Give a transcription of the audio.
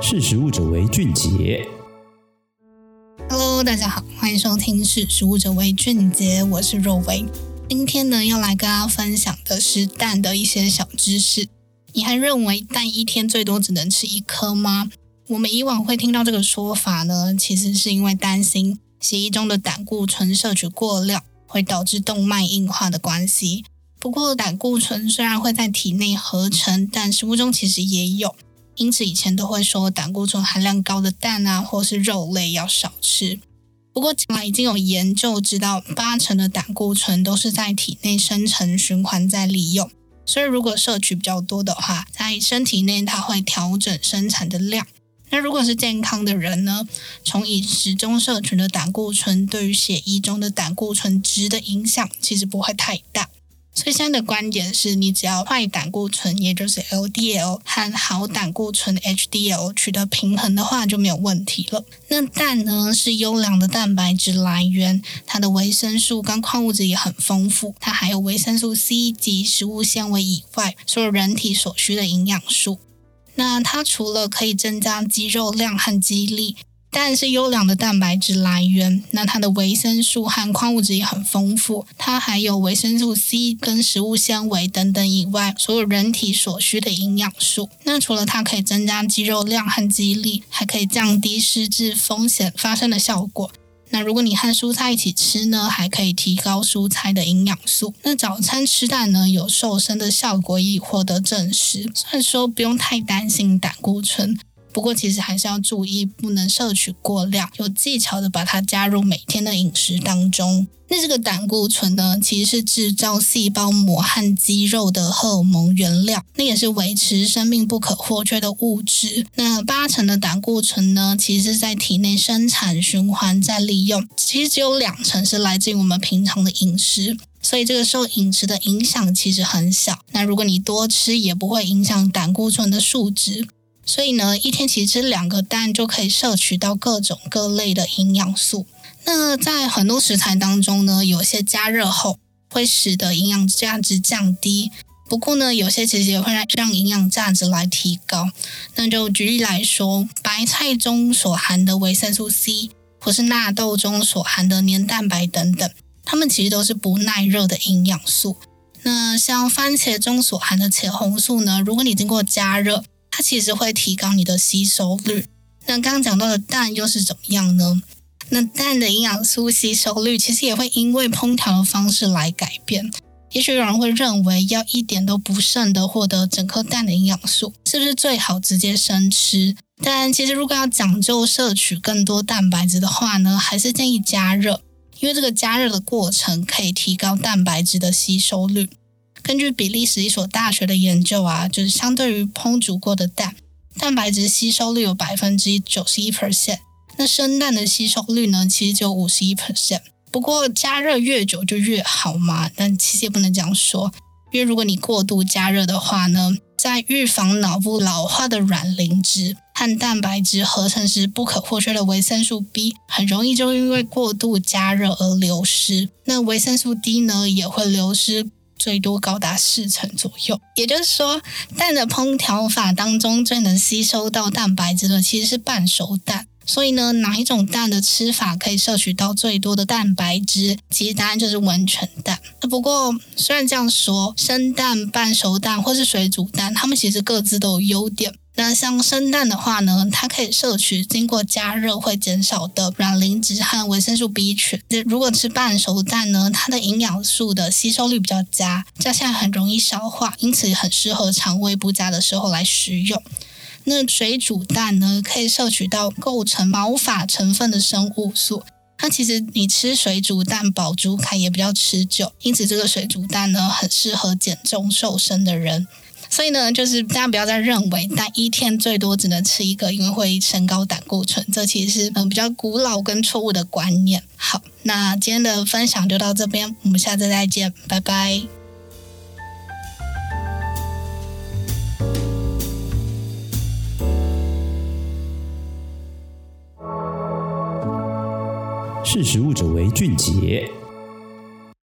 识食物者为俊杰。Hello，大家好，欢迎收听《识食物者为俊杰》，我是若薇。今天呢，要来跟大家分享的是蛋的一些小知识。你还认为蛋一天最多只能吃一颗吗？我们以往会听到这个说法呢，其实是因为担心血液中的胆固醇摄取过量会导致动脉硬化的关系。不过，胆固醇虽然会在体内合成，但食物中其实也有。因此，以前都会说胆固醇含量高的蛋啊，或是肉类要少吃。不过，近来已经有研究知道，八成的胆固醇都是在体内生成循环再利用。所以，如果摄取比较多的话，在身体内它会调整生产的量。那如果是健康的人呢？从饮食中摄取的胆固醇，对于血液中的胆固醇值的影响，其实不会太大。所以现在的观点是，你只要坏胆固醇，也就是 LDL 和好胆固醇 HDL 取得平衡的话，就没有问题了。那蛋呢，是优良的蛋白质来源，它的维生素跟矿物质也很丰富，它还有维生素 C 及食物纤维以外，所有人体所需的营养素。那它除了可以增加肌肉量和肌力。蛋是优良的蛋白质来源，那它的维生素和矿物质也很丰富，它还有维生素 C 跟食物纤维等等以外，所有人体所需的营养素。那除了它可以增加肌肉量和肌力，还可以降低失智风险发生的效果。那如果你和蔬菜一起吃呢，还可以提高蔬菜的营养素。那早餐吃蛋呢，有瘦身的效果已获得证实，所以说不用太担心胆固醇。不过，其实还是要注意，不能摄取过量，有技巧的把它加入每天的饮食当中。那这个胆固醇呢，其实是制造细胞膜和肌肉的荷尔蒙原料，那也是维持生命不可或缺的物质。那八成的胆固醇呢，其实是在体内生产、循环再利用，其实只有两成是来自于我们平常的饮食，所以这个受饮食的影响其实很小。那如果你多吃，也不会影响胆固醇的数值。所以呢，一天其实吃两个蛋就可以摄取到各种各类的营养素。那在很多食材当中呢，有些加热后会使得营养价值降低。不过呢，有些其实也会让让营养价值来提高。那就举例来说，白菜中所含的维生素 C，或是纳豆中所含的黏蛋白等等，它们其实都是不耐热的营养素。那像番茄中所含的茄红素呢，如果你经过加热，它其实会提高你的吸收率。那刚刚讲到的蛋又是怎么样呢？那蛋的营养素吸收率其实也会因为烹调的方式来改变。也许有人会认为要一点都不剩的获得整颗蛋的营养素，是不是最好直接生吃？但其实如果要讲究摄取更多蛋白质的话呢，还是建议加热，因为这个加热的过程可以提高蛋白质的吸收率。根据比利时一所大学的研究啊，就是相对于烹煮过的蛋，蛋白质吸收率有百分之九十一 percent，那生蛋的吸收率呢，其实只有五十一 percent。不过加热越久就越好嘛，但其实也不能这样说，因为如果你过度加热的话呢，在预防脑部老化的卵磷脂和蛋白质合成时不可或缺的维生素 B，很容易就因为过度加热而流失。那维生素 D 呢，也会流失。最多高达四成左右，也就是说，蛋的烹调法当中最能吸收到蛋白质的其实是半熟蛋。所以呢，哪一种蛋的吃法可以摄取到最多的蛋白质？其实答案就是温泉蛋。不过，虽然这样说，生蛋、半熟蛋或是水煮蛋，它们其实各自都有优点。那像生蛋的话呢，它可以摄取经过加热会减少的卵磷脂和维生素 B 群。如果吃半熟蛋呢，它的营养素的吸收率比较佳，加上很容易消化，因此很适合肠胃不佳的时候来食用。那水煮蛋呢，可以摄取到构成毛发成分的生物素。其实你吃水煮蛋，饱足感也比较持久，因此这个水煮蛋呢，很适合减重瘦身的人。所以呢，就是大家不要再认为蛋一天最多只能吃一个，因为会升高胆固醇，这其实是嗯比较古老跟错误的观念。好，那今天的分享就到这边，我们下次再见，拜拜。识时务者为俊杰。